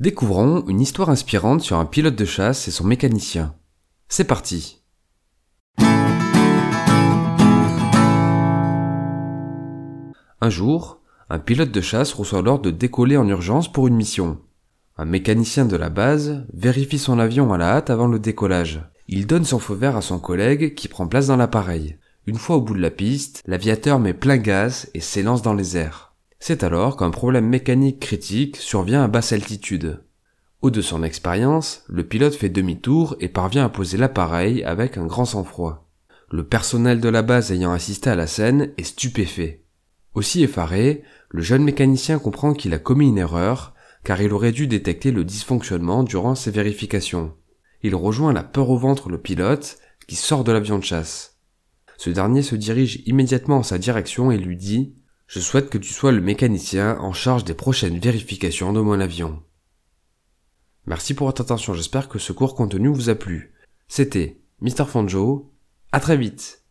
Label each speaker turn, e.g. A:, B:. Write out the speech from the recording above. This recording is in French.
A: Découvrons une histoire inspirante sur un pilote de chasse et son mécanicien. C'est parti Un jour, un pilote de chasse reçoit l'ordre de décoller en urgence pour une mission. Un mécanicien de la base vérifie son avion à la hâte avant le décollage. Il donne son feu vert à son collègue qui prend place dans l'appareil. Une fois au bout de la piste, l'aviateur met plein gaz et s'élance dans les airs. C'est alors qu'un problème mécanique critique survient à basse altitude. Au de son expérience, le pilote fait demi-tour et parvient à poser l'appareil avec un grand sang-froid. Le personnel de la base ayant assisté à la scène est stupéfait. Aussi effaré, le jeune mécanicien comprend qu'il a commis une erreur, car il aurait dû détecter le dysfonctionnement durant ses vérifications. Il rejoint la peur au ventre le pilote, qui sort de l'avion de chasse. Ce dernier se dirige immédiatement en sa direction et lui dit Je souhaite que tu sois le mécanicien en charge des prochaines vérifications de mon avion. Merci pour votre attention, j'espère que ce court contenu vous a plu. C'était Mr. Fanjo, à très vite